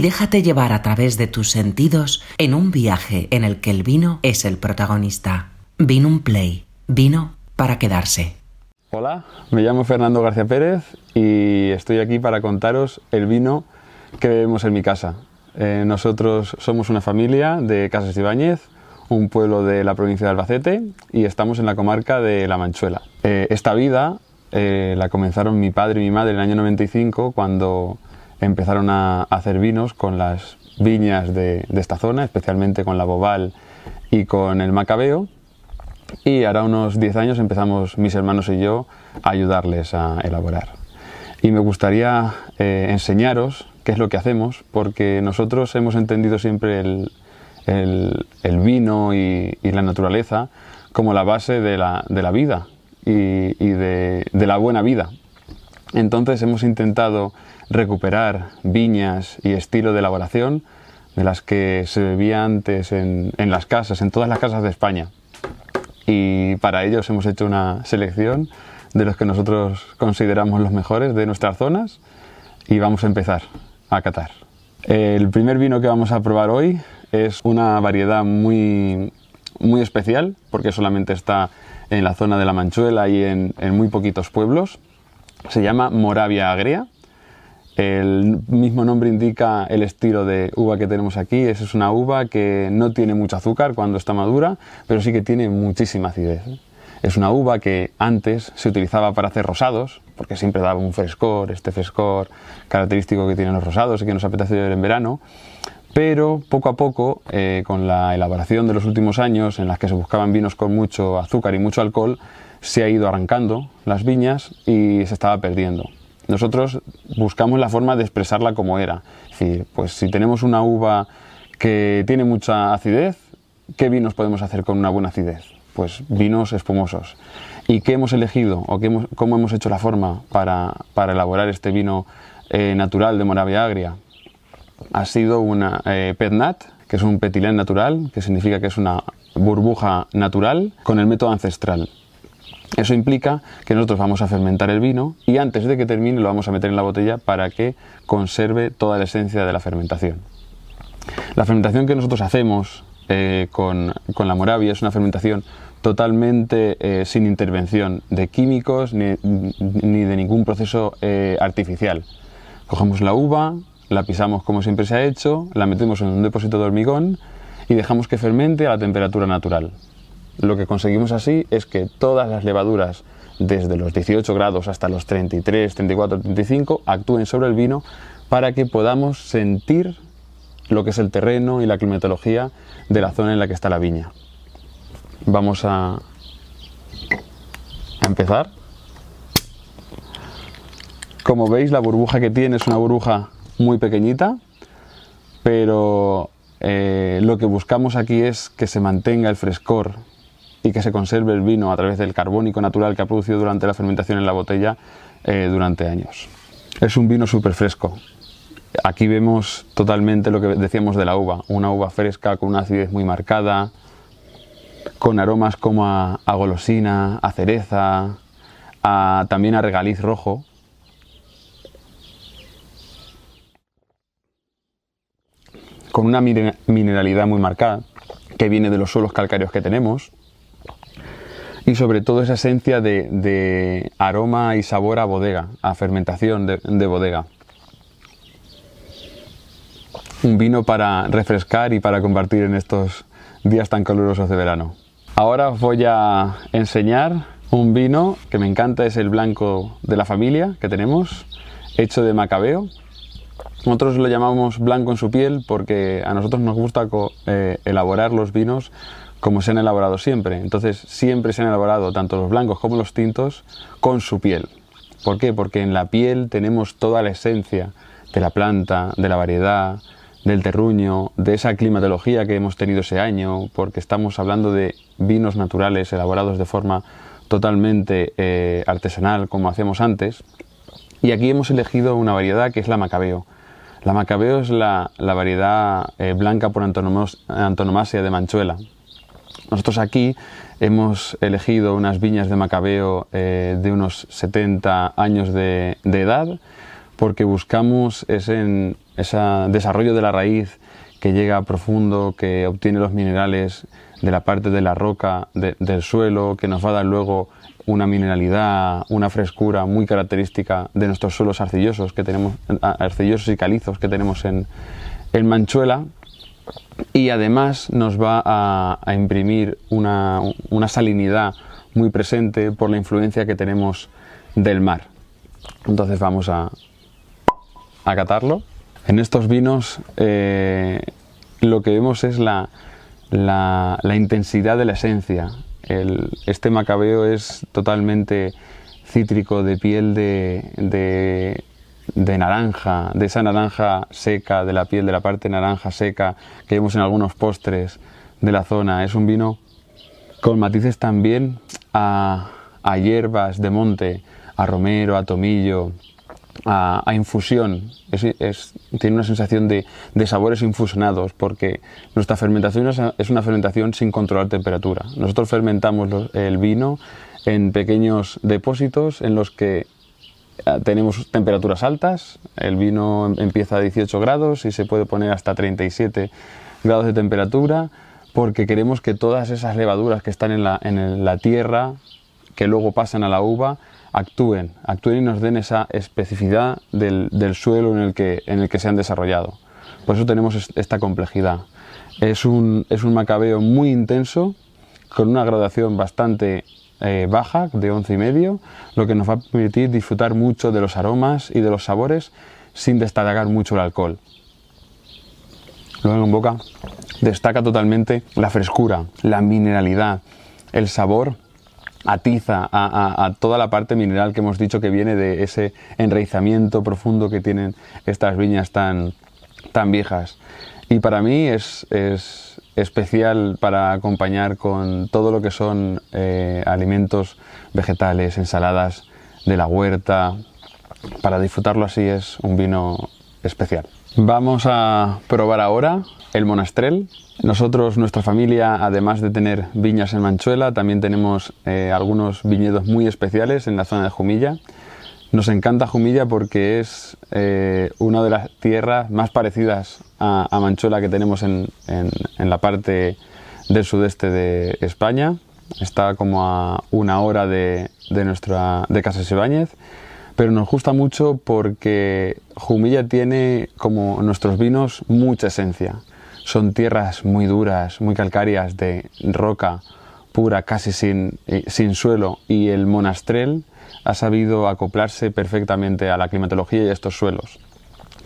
Déjate llevar a través de tus sentidos en un viaje en el que el vino es el protagonista. Vino un play. Vino para quedarse. Hola, me llamo Fernando García Pérez y estoy aquí para contaros el vino que bebemos en mi casa. Eh, nosotros somos una familia de Casas Ibáñez, un pueblo de la provincia de Albacete y estamos en la comarca de La Manchuela. Eh, esta vida eh, la comenzaron mi padre y mi madre en el año 95 cuando empezaron a hacer vinos con las viñas de, esta zona, especialmente con la Bobal y con el Macabeo. Y ahora unos 10 años empezamos mis hermanos y yo a ayudarles a elaborar. Y me gustaría eh, enseñaros qué es lo que hacemos, porque nosotros hemos entendido siempre el, vino y, la naturaleza como la base de la, vida y, de, de la buena vida. Entonces hemos intentado recuperar viñas y estilo de elaboración de las que se bebía antes en, las casas, en todas las casas de España. Y para ellos hemos hecho una selección de los que nosotros consideramos los mejores de nuestras zonas y vamos a empezar a catar. El primer vino que vamos a probar hoy es una variedad muy, muy especial porque solamente está en la zona de la Manchuela y en, en muy poquitos pueblos. Se llama Moravia Agria el mismo nombre indica el estilo de uva que tenemos aquí. Es una uva que no tiene mucho azúcar cuando está madura, pero sí que tiene muchísima acidez. Es una uva que antes se utilizaba para hacer rosados, porque siempre daba un frescor, este frescor característico que tienen los rosados y que nos apetece ver en verano. Pero poco a poco, eh, con la elaboración de los últimos años, en las que se buscaban vinos con mucho azúcar y mucho alcohol, se ha ido arrancando las viñas y se estaba perdiendo nosotros buscamos la forma de expresarla como era. Pues si tenemos una uva que tiene mucha acidez, ¿qué vinos podemos hacer con una buena acidez? Pues vinos espumosos. ¿Y qué hemos elegido o cómo hemos hecho la forma para, elaborar este vino eh, natural de Moravia Agria? Ha sido una eh, Petnat, que es un petilén natural, que significa que es una burbuja natural, con el método ancestral. Eso implica que nosotros vamos a fermentar el vino y antes de que termine lo vamos a meter en la botella para que conserve toda la esencia de la fermentación. La fermentación que nosotros hacemos eh, con, la Moravia es una fermentación totalmente eh, sin intervención de químicos ni, de ningún proceso eh, artificial. Cogemos la uva, la pisamos como siempre se ha hecho, la metemos en un depósito de hormigón y dejamos que fermente a la temperatura natural. Lo que conseguimos así es que todas las levaduras, desde los 18 grados hasta los 33, 34, 35, actúen sobre el vino para que podamos sentir lo que es el terreno y la climatología de la zona en la que está la viña. Vamos a, empezar. Como veis, la burbuja que tiene es una burbuja muy pequeñita, pero eh, lo que buscamos aquí es que se mantenga el frescor y que se conserve el vino a través del carbónico natural que ha producido durante la fermentación en la botella eh, durante años. Es un vino súper fresco. Aquí vemos totalmente lo que decíamos de la uva, una uva fresca con una acidez muy marcada, con aromas como a, golosina, a cereza, también a regaliz rojo. Con una mineralidad muy marcada que viene de los suelos calcáreos que tenemos y sobre todo esa esencia de, aroma y sabor a bodega, a fermentación de, bodega. Un vino para refrescar y para compartir en estos días tan calurosos de verano. Ahora os voy a enseñar un vino que me encanta, es el blanco de la familia que tenemos, hecho de macabeo. Nosotros lo llamamos blanco en su piel porque a nosotros nos gusta eh, elaborar los vinos como se han elaborado siempre. Entonces siempre se han elaborado tanto los blancos como los tintos con su piel. ¿Por qué? Porque en la piel tenemos toda la esencia de la planta, de la variedad, del terruño, de esa climatología que hemos tenido ese año, porque estamos hablando de vinos naturales elaborados de forma totalmente eh, artesanal como hacíamos antes. Y aquí hemos elegido una variedad que es la Macabeo. La Macabeo es la, variedad eh, blanca por antonomasia de Manchuela, nosotros aquí hemos elegido unas viñas de Macabeo eh, de unos 70 años de, edad porque buscamos ese, desarrollo de la raíz que llega profundo, que obtiene los minerales de la parte de la roca, del suelo, que nos va a dar luego una mineralidad, una frescura muy característica de nuestros suelos arcillosos que tenemos, arcillosos y calizos que tenemos en, Manchuela. Y además nos va a, imprimir una, salinidad muy presente por la influencia que tenemos del mar. Entonces vamos a, a catarlo. En estos vinos eh, lo que vemos es la, la, intensidad de la esencia. este macabeo es totalmente cítrico, de piel de, naranja, de esa naranja seca, de la piel de la parte naranja seca que vemos en algunos postres de la zona. Es un vino con matices también a, a hierbas de monte, a romero, a tomillo, a, infusión. tiene una sensación de, sabores infusionados porque nuestra fermentación es una fermentación sin controlar temperatura. Nosotros fermentamos el vino en pequeños depósitos en los que tenemos temperaturas altas. El vino empieza a 18 grados y se puede poner hasta 37 grados de temperatura porque queremos que todas esas levaduras que están en la, en la tierra, que luego pasan a la uva, actúen, actúen y nos den esa especificidad del, suelo en el, que, en el que se han desarrollado. Por eso tenemos esta complejidad. Es un, es un macabeo muy intenso, con una graduación bastante eh, baja, de 11 y medio, lo que nos va a permitir disfrutar mucho de los aromas y de los sabores sin destacar mucho el alcohol. Luego en boca destaca totalmente la frescura, la mineralidad, el sabor atiza a, toda la parte mineral que hemos dicho que viene de ese enraizamiento profundo que tienen estas viñas tan, tan viejas. Y para mí es, especial para acompañar con todo lo que son eh, alimentos vegetales, ensaladas de la huerta. Para disfrutarlo así es un vino especial. Vamos a probar ahora el monastrel. Nosotros, nuestra familia, además de tener viñas en Manchuela, también tenemos eh, algunos viñedos muy especiales en la zona de Jumilla. Nos encanta Jumilla porque es eh, una de las tierras más parecidas a, Manchuela que tenemos en, la parte del sudeste de España. Está como a una hora de, de nuestra de Casas Ibáñez pero nos gusta mucho porque Jumilla tiene, como nuestros vinos, mucha esencia. Son tierras muy duras, muy calcáreas, de roca pura, casi sin, sin suelo, y el monastrel ha sabido acoplarse perfectamente a la climatología y a estos suelos.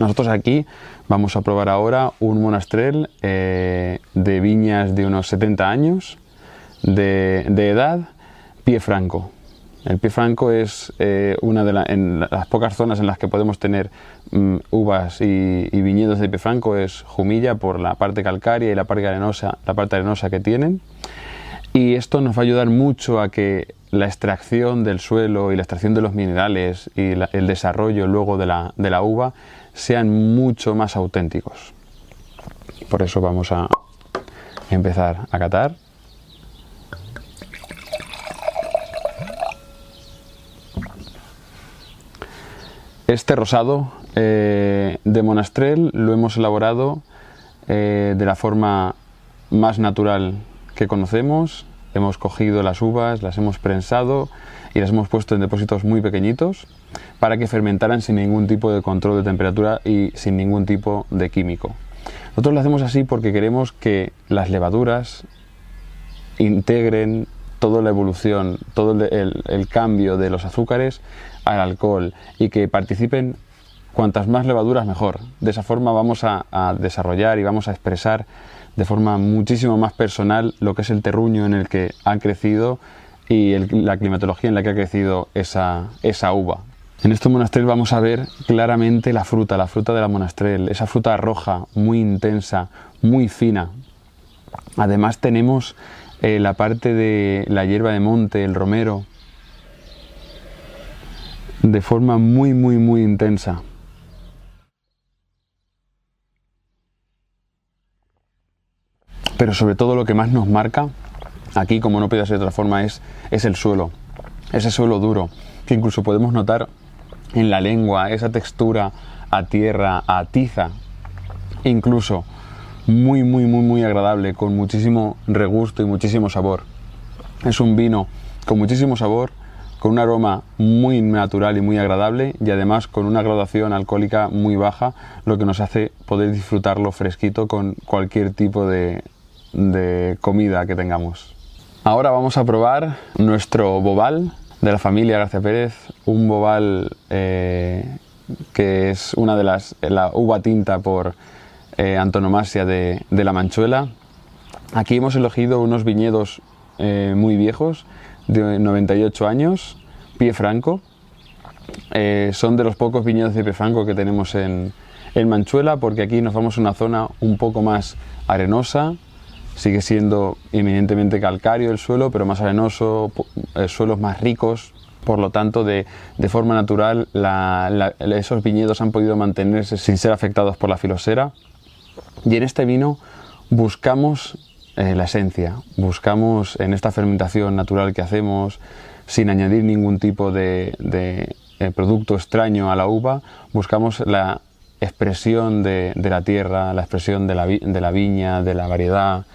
Nosotros aquí vamos a probar ahora un monastrel eh, de viñas de unos 70 años de, edad, pie franco. El pie franco es eh, una de las pocas zonas en las que podemos tener mm, uvas y, viñedos de pie franco es Jumilla por la parte calcárea y la parte arenosa, la parte arenosa que tienen. Y esto nos va a ayudar mucho a que la extracción del suelo y la extracción de los minerales y el desarrollo luego de la, de la uva sean mucho más auténticos. Por eso vamos a empezar a catar. Este rosado eh, de monastrel lo hemos elaborado eh, de la forma más natural que conocemos. Hemos cogido las uvas, las hemos prensado y las hemos puesto en depósitos muy pequeñitos para que fermentaran sin ningún tipo de control de temperatura y sin ningún tipo de químico. Nosotros lo hacemos así porque queremos que las levaduras integren toda la evolución, todo el, cambio de los azúcares al alcohol y que participen cuantas más levaduras mejor. De esa forma vamos a, desarrollar y vamos a expresar de forma muchísimo más personal lo que es el terruño en el que ha crecido y la climatología en la que ha crecido esa, esa uva. En este monastrel vamos a ver claramente la fruta, la fruta de la monastrel, esa fruta roja, muy intensa, muy fina. Además tenemos eh, la parte de la hierba de monte, el romero, de forma muy, muy, muy intensa. Pero sobre todo lo que más nos marca, aquí como no puede ser de otra forma, es, es el suelo, ese suelo duro, incluso podemos notar en la lengua esa textura a tierra, a tiza incluso muy, muy, muy, muy agradable, con muchísimo regusto y muchísimo sabor. Es un vino con muchísimo sabor, con un aroma muy natural y muy agradable y además con una graduación alcohólica muy baja, lo que nos hace poder disfrutarlo fresquito con cualquier tipo de, comida que tengamos. Ahora vamos a probar nuestro bobal de la familia García Pérez, un bobal eh, que es una de las, la uva tinta por eh, antonomasia de, la Manchuela. Aquí hemos elegido unos viñedos eh, muy viejos, de 98 años, pie franco. Son de los pocos viñedos de pie franco que tenemos en, en Manchuela, porque aquí nos vamos a una zona un poco más arenosa, sigue siendo eminentemente calcáreo el suelo, pero más arenoso, suelos más ricos, por lo tanto, de, forma natural, esos viñedos han podido mantenerse sin ser afectados por la filosera. Y en este vino buscamos eh, la esencia, buscamos en esta fermentación natural que hacemos, sin añadir ningún tipo de, eh, producto extraño a la uva, buscamos la expresión de, la tierra, la expresión de la, viña, de la variedad,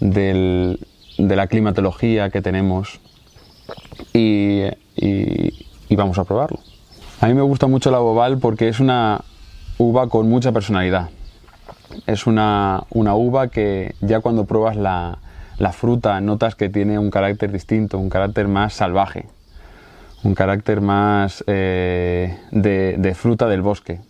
de la climatología que tenemos y, vamos a probarlo. A mí me gusta mucho la Bobal porque es una uva con mucha personalidad es una, uva que ya cuando pruebas la, fruta notas que tiene un carácter distinto, un carácter más salvaje, un carácter más eh, de, fruta del bosque.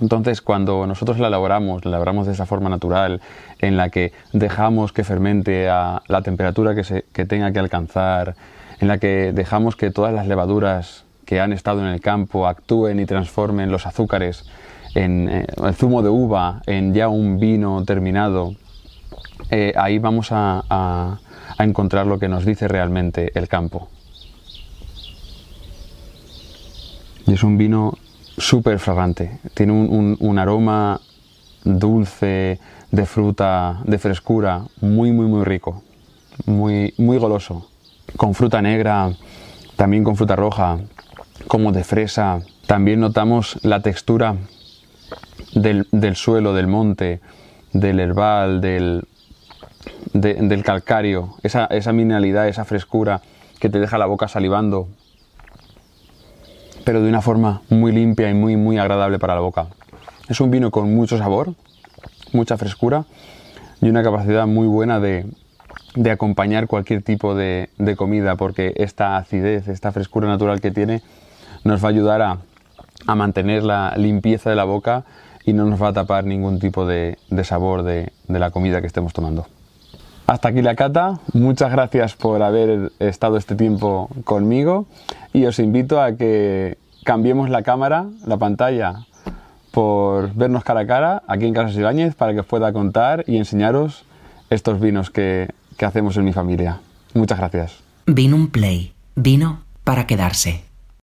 Entonces, cuando nosotros la elaboramos, la elaboramos de esa forma natural, en la que dejamos que fermente a la temperatura que, que tenga que alcanzar, en la que dejamos que todas las levaduras que han estado en el campo actúen y transformen los azúcares en eh, el zumo de uva, en ya un vino terminado, eh, ahí vamos a, encontrar lo que nos dice realmente el campo. Y es un vino súper fragante, tiene un, aroma dulce, de fruta, de frescura, muy, muy, muy rico, muy, muy goloso, con fruta negra, también con fruta roja, como de fresa. También notamos la textura del, suelo, del monte, del herbal, del, del calcario, esa, esa mineralidad, esa frescura que te deja la boca salivando, pero de una forma muy limpia y muy, muy agradable para la boca. Es un vino con mucho sabor, mucha frescura y una capacidad muy buena de, de acompañar cualquier tipo de, de, comida, porque esta acidez, esta frescura natural que tiene, nos va a ayudar a, a mantener la limpieza de la boca y no nos va a tapar ningún tipo de, sabor de, la comida que estemos tomando. Hasta aquí la cata, muchas gracias por haber estado este tiempo conmigo y os invito a que cambiemos la cámara, la pantalla, por vernos cara a cara aquí en Casas Ibáñez para que os pueda contar y enseñaros estos vinos que, que hacemos en mi familia. Muchas gracias. Vino un play, vino para quedarse.